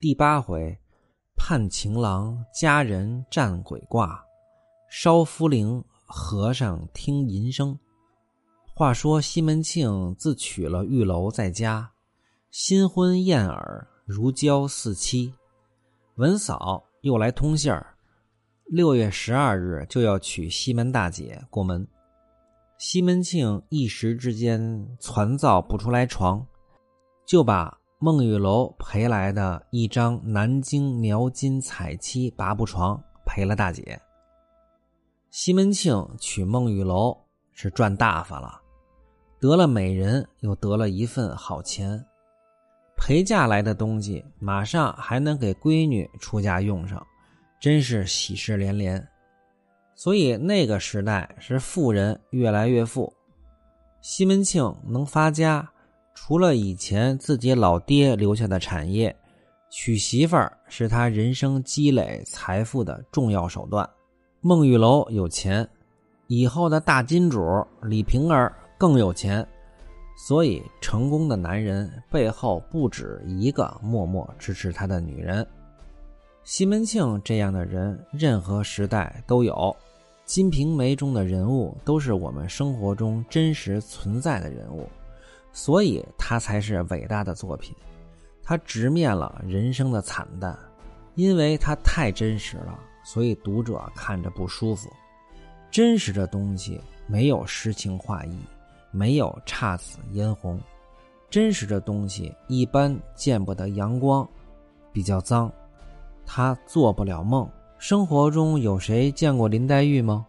第八回，盼情郎佳人战鬼卦，烧夫灵和尚听银声。话说西门庆自娶了玉楼在家，新婚燕尔，如胶似漆。文嫂又来通信儿，六月十二日就要娶西门大姐过门。西门庆一时之间攒造不出来床，就把。孟玉楼赔来的一张南京描金彩漆八步床赔了大姐。西门庆娶孟玉楼是赚大发了，得了美人又得了一份好钱，陪嫁来的东西马上还能给闺女出嫁用上，真是喜事连连。所以那个时代是富人越来越富，西门庆能发家。除了以前自己老爹留下的产业，娶媳妇儿是他人生积累财富的重要手段。孟玉楼有钱，以后的大金主李瓶儿更有钱，所以成功的男人背后不止一个默默支持他的女人。西门庆这样的人，任何时代都有，《金瓶梅》中的人物都是我们生活中真实存在的人物。所以，他才是伟大的作品。他直面了人生的惨淡，因为他太真实了，所以读者看着不舒服。真实的东西没有诗情画意，没有姹紫嫣红。真实的东西一般见不得阳光，比较脏。他做不了梦。生活中有谁见过林黛玉吗？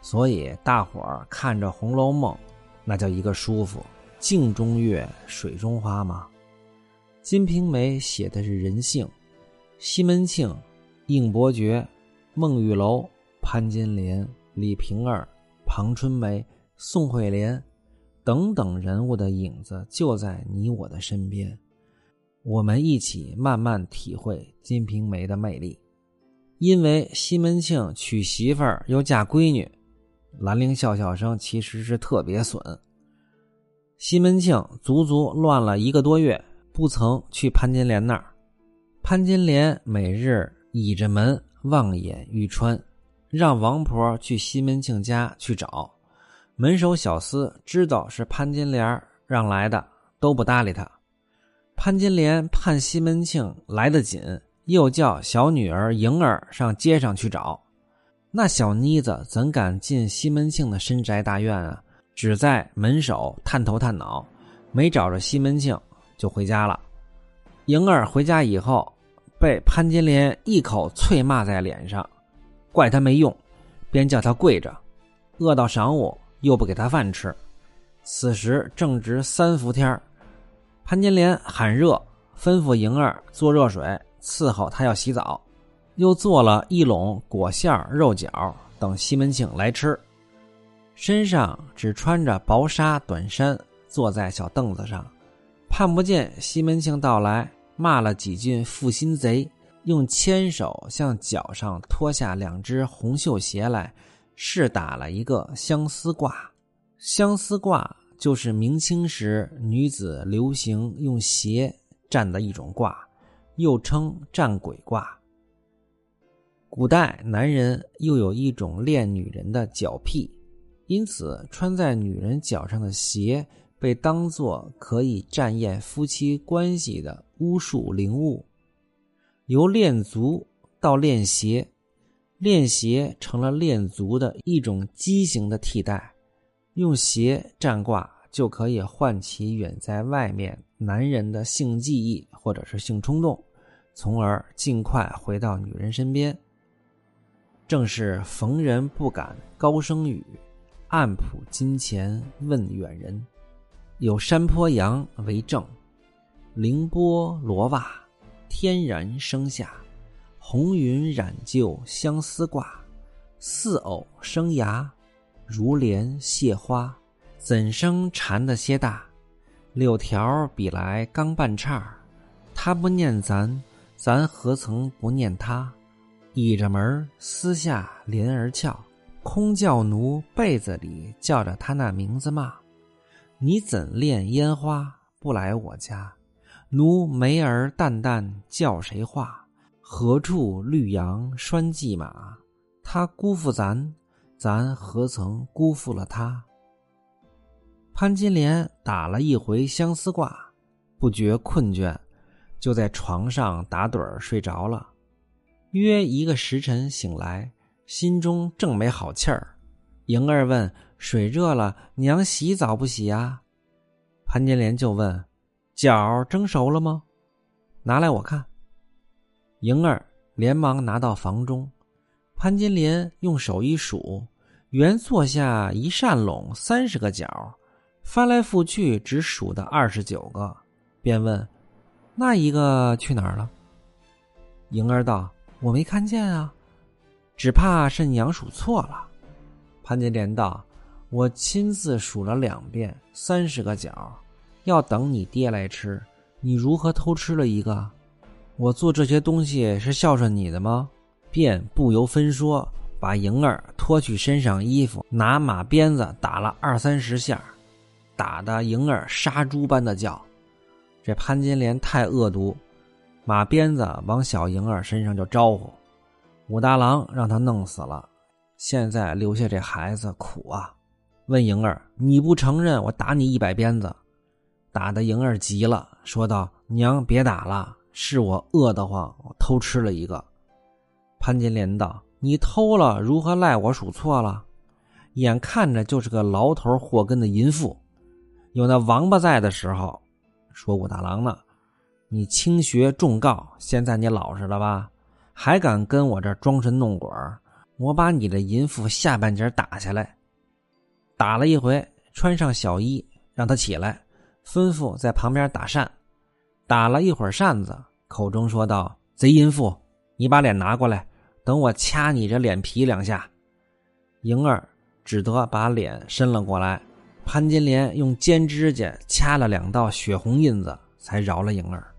所以大伙儿看着《红楼梦》，那叫一个舒服。镜中月，水中花吗？《金瓶梅》写的是人性。西门庆、应伯爵、孟玉楼、潘金莲、李瓶儿、庞春梅、宋惠莲等等人物的影子就在你我的身边。我们一起慢慢体会《金瓶梅》的魅力。因为西门庆娶媳妇儿又嫁闺女，兰陵笑笑生其实是特别损。西门庆足足乱了一个多月，不曾去潘金莲那儿。潘金莲每日倚着门望眼欲穿，让王婆去西门庆家去找。门首小厮知道是潘金莲让来的，都不搭理他。潘金莲盼西门庆来得紧，又叫小女儿莹儿上街上去找。那小妮子怎敢进西门庆的深宅大院啊？只在门首探头探脑，没找着西门庆就回家了。莹儿回家以后，被潘金莲一口啐骂在脸上，怪他没用，便叫他跪着。饿到晌午，又不给他饭吃。此时正值三伏天潘金莲喊热，吩咐莹儿做热水伺候他要洗澡，又做了一笼果馅肉饺等西门庆来吃。身上只穿着薄纱短衫，坐在小凳子上，盼不见西门庆到来，骂了几句负心贼，用牵手向脚上脱下两只红绣鞋来，试打了一个相思卦。相思卦就是明清时女子流行用鞋占的一种卦，又称占鬼卦。古代男人又有一种恋女人的脚癖。因此，穿在女人脚上的鞋被当作可以占验夫妻关系的巫术灵物。由练足到练鞋，练鞋成了练足的一种畸形的替代。用鞋占卦就可以唤起远在外面男人的性记忆或者是性冲动，从而尽快回到女人身边。正是逢人不敢高声语。暗谱金钱问远人，有山坡羊为证。凌波罗袜，天然生下。红云染就相思挂，似藕生芽，如莲谢花。怎生缠得些大？柳条比来刚半叉他不念咱，咱何曾不念他？倚着门私下帘儿翘。空叫奴被子里叫着他那名字骂，你怎恋烟花不来我家？奴梅儿淡淡叫谁话？何处绿杨拴骑马？他辜负咱，咱何曾辜负了他？潘金莲打了一回相思卦，不觉困倦，就在床上打盹儿睡着了。约一个时辰醒来，心中正没好气儿。莹儿问：“水热了，娘洗澡不洗呀？”潘金莲就问：“饺蒸熟了吗？拿来我看。”莹儿连忙拿到房中，潘金莲用手一数，原坐下一扇笼三十个角，翻来覆去只数的二十九个，便问：“那一个去哪儿了？”莹儿道。我没看见啊，只怕是娘数错了。潘金莲道：“我亲自数了两遍，三十个角，要等你爹来吃，你如何偷吃了一个？我做这些东西是孝顺你的吗？”便不由分说，把莹儿脱去身上衣服，拿马鞭子打了二三十下，打得莹儿杀猪般的叫。这潘金莲太恶毒。马鞭子往小莹儿身上就招呼，武大郎让他弄死了，现在留下这孩子苦啊！问莹儿：“你不承认，我打你一百鞭子。”打的莹儿急了，说道：“娘，别打了，是我饿得慌，我偷吃了一个。”潘金莲道：“你偷了，如何赖我数错了？眼看着就是个牢头祸根的淫妇，有那王八在的时候，说武大郎呢。”你轻学重告，现在你老实了吧？还敢跟我这装神弄鬼？我把你的淫妇下半截打下来，打了一回，穿上小衣，让他起来，吩咐在旁边打扇。打了一会儿扇子，口中说道：“贼淫妇，你把脸拿过来，等我掐你这脸皮两下。”莹儿只得把脸伸了过来。潘金莲用尖指甲掐了两道血红印子，才饶了莹儿。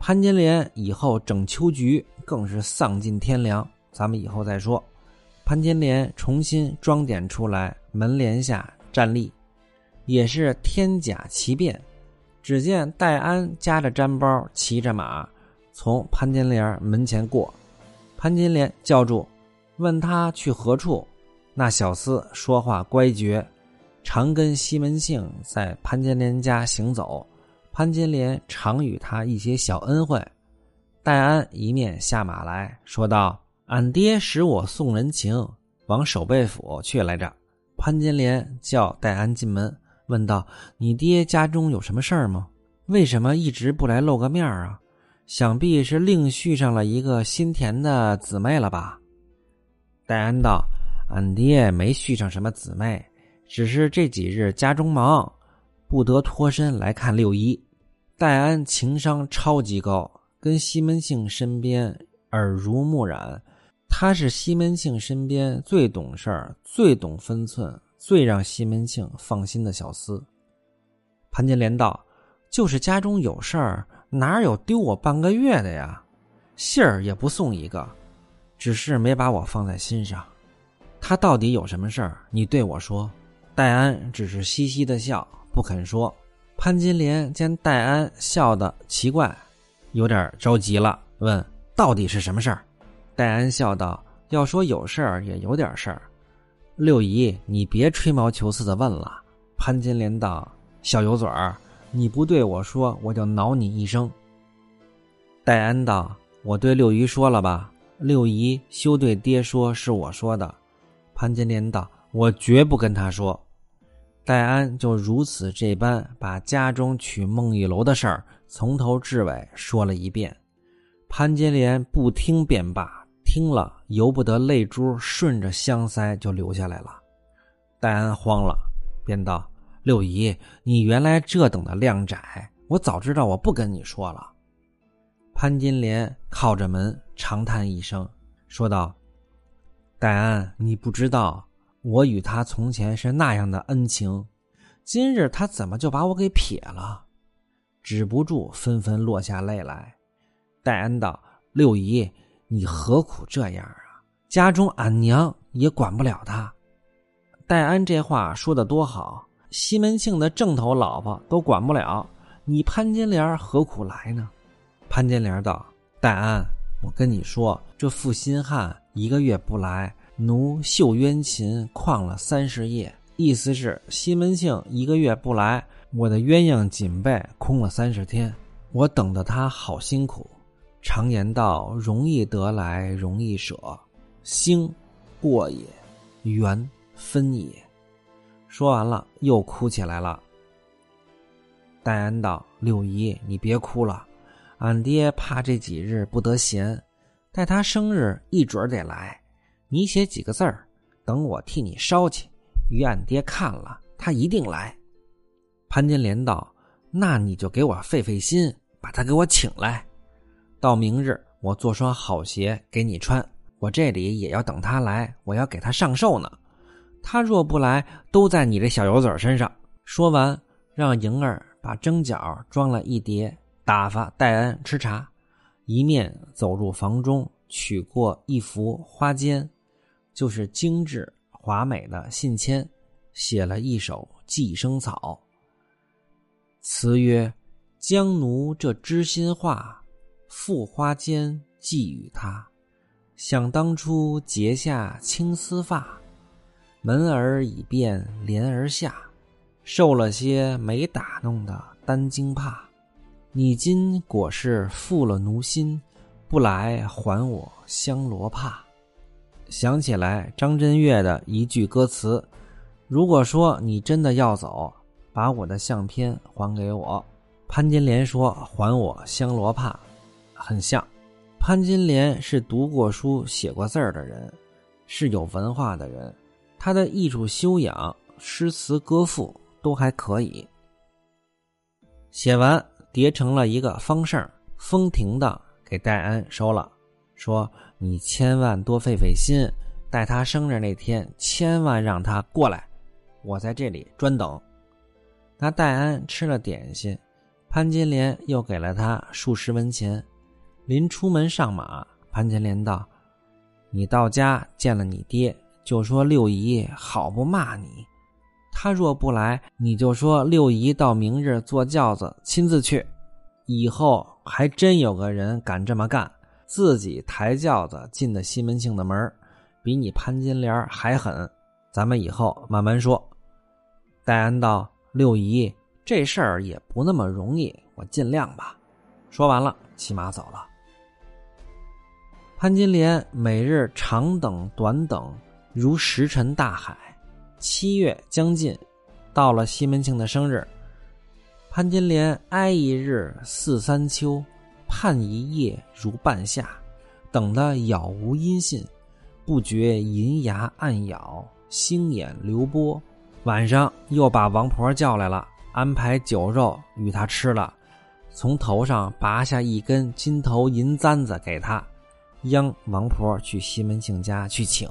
潘金莲以后整秋菊更是丧尽天良，咱们以后再说。潘金莲重新装点出来，门帘下站立，也是天甲奇变。只见戴安夹着毡包，骑着马从潘金莲门前过。潘金莲叫住，问他去何处。那小厮说话乖绝，常跟西门庆在潘金莲家行走。潘金莲常与他一些小恩惠，戴安一面下马来说道：“俺爹使我送人情，往守备府去来着。”潘金莲叫戴安进门，问道：“你爹家中有什么事儿吗？为什么一直不来露个面啊？想必是另续上了一个心田的姊妹了吧？”戴安道：“俺爹没续上什么姊妹，只是这几日家中忙，不得脱身来看六姨。”戴安情商超级高，跟西门庆身边耳濡目染，他是西门庆身边最懂事儿、最懂分寸、最让西门庆放心的小厮。潘金莲道：“就是家中有事儿，哪有丢我半个月的呀？信儿也不送一个，只是没把我放在心上。他到底有什么事儿？你对我说。”戴安只是嘻嘻的笑，不肯说。潘金莲见戴安笑得奇怪，有点着急了，问：“到底是什么事儿？”戴安笑道：“要说有事儿，也有点事儿。”六姨，你别吹毛求疵的问了。潘金莲道：“小油嘴儿，你不对我说，我就挠你一声。”戴安道：“我对六姨说了吧？六姨休对爹说是我说的。”潘金莲道：“我绝不跟他说。”戴安就如此这般把家中娶孟玉楼的事儿从头至尾说了一遍。潘金莲不听便罢，听了由不得泪珠顺着香腮就流下来了。戴安慌了，便道：“六姨，你原来这等的靓仔，我早知道我不跟你说了。”潘金莲靠着门长叹一声，说道：“戴安，你不知道。”我与他从前是那样的恩情，今日他怎么就把我给撇了？止不住纷纷落下泪来。戴安道：“六姨，你何苦这样啊？家中俺娘也管不了他。”戴安这话说的多好，西门庆的正头老婆都管不了，你潘金莲何苦来呢？”潘金莲道：“戴安，我跟你说，这负心汉一个月不来，奴绣鸳琴旷了三十夜。意思是西门庆一个月不来，我的鸳鸯锦被空了三十天，我等的他好辛苦。常言道，容易得来容易舍，兴，过也，缘分也。说完了，又哭起来了。戴安道：“六姨，你别哭了。”俺爹怕这几日不得闲，待他生日一准得来。你写几个字儿，等我替你烧去，与俺爹看了，他一定来。潘金莲道：“那你就给我费费心，把他给我请来。到明日我做双好鞋给你穿。我这里也要等他来，我要给他上寿呢。他若不来，都在你这小油嘴身上。”说完，让莹儿把蒸饺装了一碟。打发戴安吃茶，一面走入房中，取过一幅花笺，就是精致华美的信签，写了一首寄生草。词曰：“将奴这知心话，付花间寄与他。想当初结下青丝发，门儿已变帘儿下，受了些没打弄的单惊怕。”你今果是负了奴心，不来还我香罗帕。想起来张震岳的一句歌词：“如果说你真的要走，把我的相片还给我。”潘金莲说：“还我香罗帕。”很像。潘金莲是读过书、写过字儿的人，是有文化的人，他的艺术修养、诗词歌赋都还可以。写完。叠成了一个方胜，风停的给戴安收了，说：“你千万多费费心，待他生日那天，千万让他过来，我在这里专等。”那戴安吃了点心，潘金莲又给了他数十文钱。临出门上马，潘金莲道：“你到家见了你爹，就说六姨好不骂你。”他若不来，你就说六姨到明日坐轿子亲自去。以后还真有个人敢这么干，自己抬轿子进的西门庆的门比你潘金莲还狠。咱们以后慢慢说。戴安道：“六姨，这事儿也不那么容易，我尽量吧。”说完了，骑马走了。潘金莲每日长等短等，如石沉大海。七月将近，到了西门庆的生日，潘金莲哀一日似三秋，盼一夜如半夏，等得杳无音信，不觉银牙暗咬，星眼流波。晚上又把王婆叫来了，安排酒肉与他吃了，从头上拔下一根金头银簪子给他，央王婆去西门庆家去请。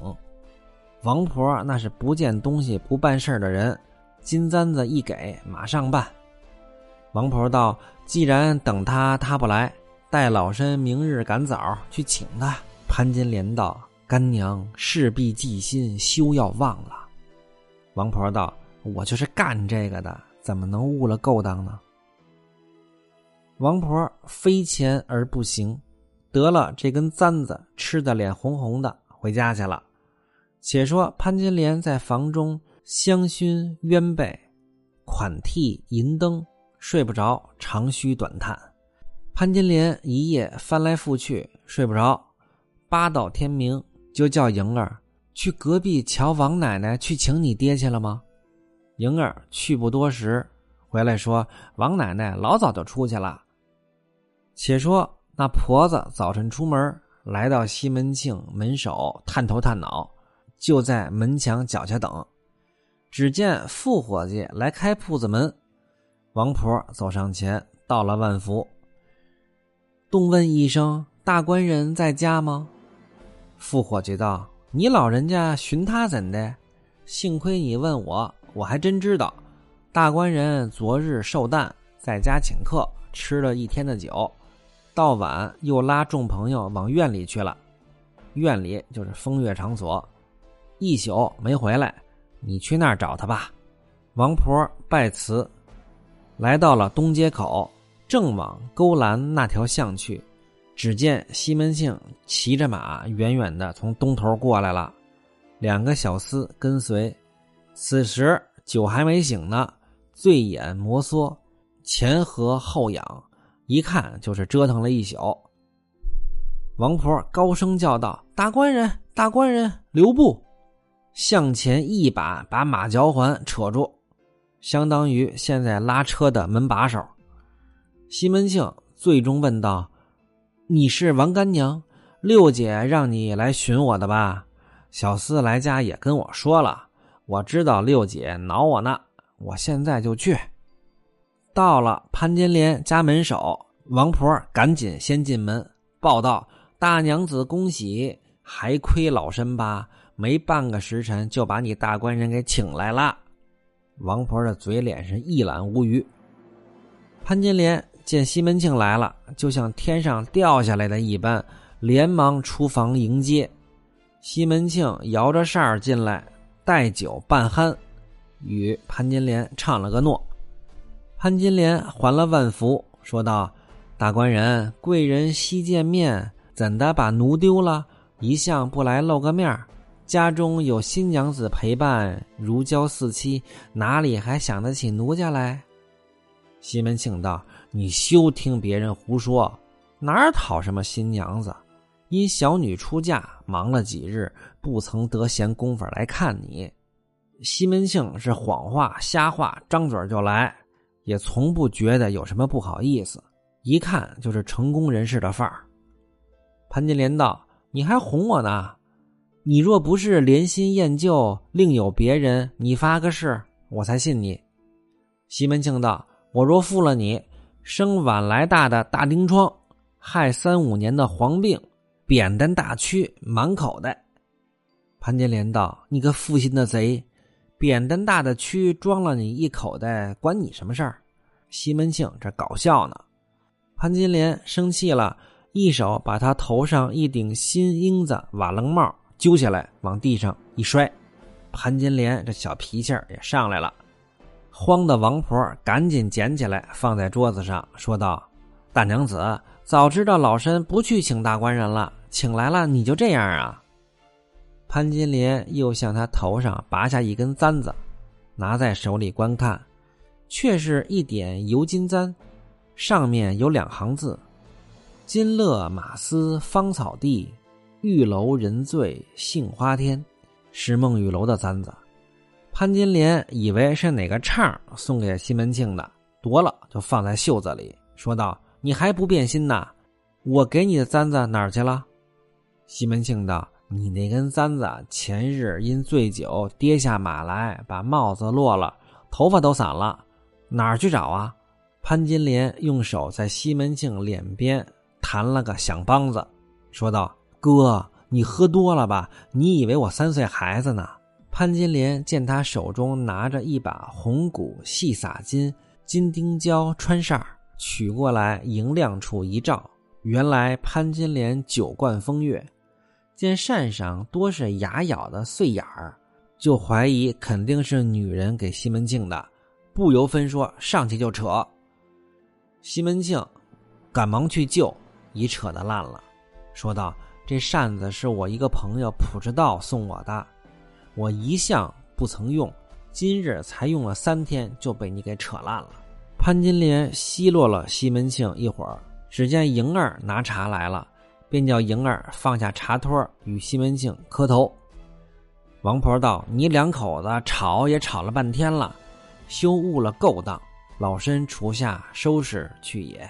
王婆那是不见东西不办事的人，金簪子一给，马上办。王婆道：“既然等他他不来，待老身明日赶早去请他。”潘金莲道：“干娘势必记心，休要忘了。”王婆道：“我就是干这个的，怎么能误了勾当呢？”王婆非钱而不行，得了这根簪子，吃的脸红红的，回家去了。且说潘金莲在房中香薰鸳被，款替银灯，睡不着，长吁短叹。潘金莲一夜翻来覆去睡不着，八到天明，就叫莹儿去隔壁瞧王奶奶去请你爹去了吗？莹儿去不多时，回来说王奶奶老早就出去了。且说那婆子早晨出门，来到西门庆门首，探头探脑。就在门墙脚下等，只见副伙计来开铺子门。王婆走上前，到了万福，动问一声：“大官人在家吗？”副伙计道：“你老人家寻他怎的？幸亏你问我，我还真知道。大官人昨日寿诞，在家请客，吃了一天的酒，到晚又拉众朋友往院里去了。院里就是风月场所。”一宿没回来，你去那儿找他吧。王婆拜辞，来到了东街口，正往勾栏那条巷去。只见西门庆骑着马，远远的从东头过来了，两个小厮跟随。此时酒还没醒呢，醉眼摩挲，前合后仰，一看就是折腾了一宿。王婆高声叫道：“大官人，大官人，留步！”向前一把把马脚环扯住，相当于现在拉车的门把手。西门庆最终问道。你是王干娘，六姐让你来寻我的吧？小厮来家也跟我说了，我知道六姐恼我呢，我现在就去。到了潘金莲家门首，王婆赶紧先进门报道：“大娘子恭喜，还亏老身吧，没半个时辰就把你大官人给请来了。”王婆的嘴脸是一览无余。潘金莲。见西门庆来了，就像天上掉下来的一般，连忙出房迎接。西门庆摇着扇儿进来，带酒半酣，与潘金莲唱了个诺。潘金莲还了万福，说道：“大官人，贵人稀见面，怎的把奴丢了？一向不来露个面家中有新娘子陪伴，如胶似漆，哪里还想得起奴家来？”西门庆道。你休听别人胡说，哪儿讨什么新娘子？因小女出嫁，忙了几日，不曾得闲工夫来看你。西门庆是谎话瞎话，张嘴就来，也从不觉得有什么不好意思，一看就是成功人士的范儿。潘金莲道：“你还哄我呢？你若不是怜新厌旧，另有别人，你发个誓，我才信你。”西门庆道：“我若负了你。”生晚来大的大丁疮，害三五年的黄病，扁担大蛆，满口袋。潘金莲道：“你个负心的贼，扁担大的蛆装了你一口袋，关你什么事儿？”西门庆这搞笑呢。潘金莲生气了，一手把他头上一顶新缨子瓦楞帽揪下来，往地上一摔。潘金莲这小脾气也上来了。慌的王婆赶紧捡起来，放在桌子上，说道：“大娘子，早知道老身不去请大官人了，请来了你就这样啊？”潘金莲又向他头上拔下一根簪子，拿在手里观看，却是一点油金簪，上面有两行字：“金勒马嘶芳草地，玉楼人醉杏花天。”是孟玉楼的簪子。潘金莲以为是哪个唱送给西门庆的，夺了就放在袖子里，说道：“你还不变心呐？我给你的簪子哪儿去了？”西门庆道：“你那根簪子前日因醉酒跌下马来，把帽子落了，头发都散了，哪儿去找啊？”潘金莲用手在西门庆脸边弹了个响梆子，说道：“哥，你喝多了吧？你以为我三岁孩子呢？”潘金莲见他手中拿着一把红骨细洒金金钉胶穿扇取过来迎亮处一照，原来潘金莲酒惯风月，见扇上多是牙咬的碎眼儿，就怀疑肯定是女人给西门庆的，不由分说上去就扯。西门庆赶忙去救，已扯得烂了，说道：“这扇子是我一个朋友普之道送我的。”我一向不曾用，今日才用了三天，就被你给扯烂了。潘金莲奚落了西门庆一会儿，只见莹儿拿茶来了，便叫莹儿放下茶托，与西门庆磕头。王婆道：“你两口子吵也吵了半天了，休误了勾当，老身厨下收拾去也。”